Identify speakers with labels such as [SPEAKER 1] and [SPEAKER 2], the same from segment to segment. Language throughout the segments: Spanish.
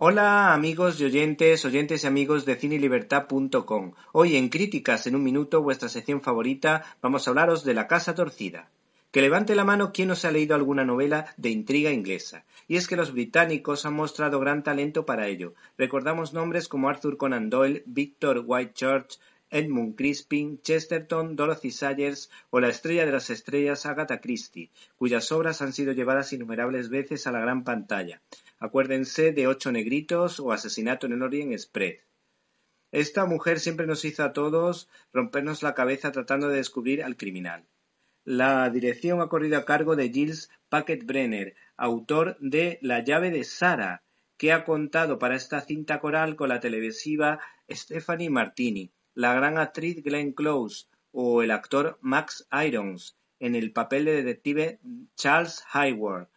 [SPEAKER 1] Hola amigos y oyentes, oyentes y amigos de cinelibertad.com. Hoy en Críticas en un minuto, vuestra sección favorita, vamos a hablaros de La Casa Torcida. Que levante la mano quien os ha leído alguna novela de intriga inglesa. Y es que los británicos han mostrado gran talento para ello. Recordamos nombres como Arthur Conan Doyle, Victor Whitechurch, Edmund Crispin, Chesterton, Dorothy Sayers o la estrella de las estrellas Agatha Christie, cuyas obras han sido llevadas innumerables veces a la gran pantalla. Acuérdense de Ocho Negritos o Asesinato en el Orient Express. Esta mujer siempre nos hizo a todos rompernos la cabeza tratando de descubrir al criminal. La dirección ha corrido a cargo de Gilles Packet Brenner, autor de La llave de Sara, que ha contado para esta cinta coral con la televisiva Stephanie Martini, la gran actriz Glenn Close o el actor Max Irons en el papel de detective Charles Hayward,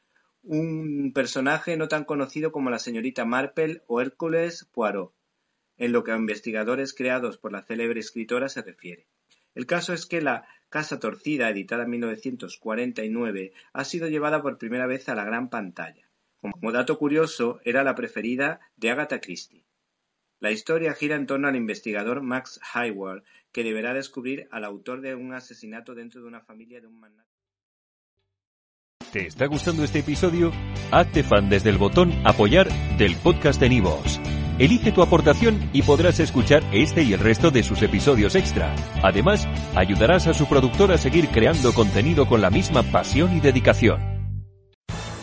[SPEAKER 1] un personaje no tan conocido como la señorita Marple o Hércules Poirot, en lo que a investigadores creados por la célebre escritora se refiere. El caso es que La Casa Torcida, editada en 1949, ha sido llevada por primera vez a la gran pantalla. Como dato curioso, era la preferida de Agatha Christie. La historia gira en torno al investigador Max Hayward, que deberá descubrir al autor de un asesinato dentro de una familia de un magnate.
[SPEAKER 2] ¿Te está gustando este episodio? Hazte fan desde el botón Apoyar del podcast de Nivos. Elige tu aportación y podrás escuchar este y el resto de sus episodios extra. Además, ayudarás a su productor a seguir creando contenido con la misma pasión y dedicación.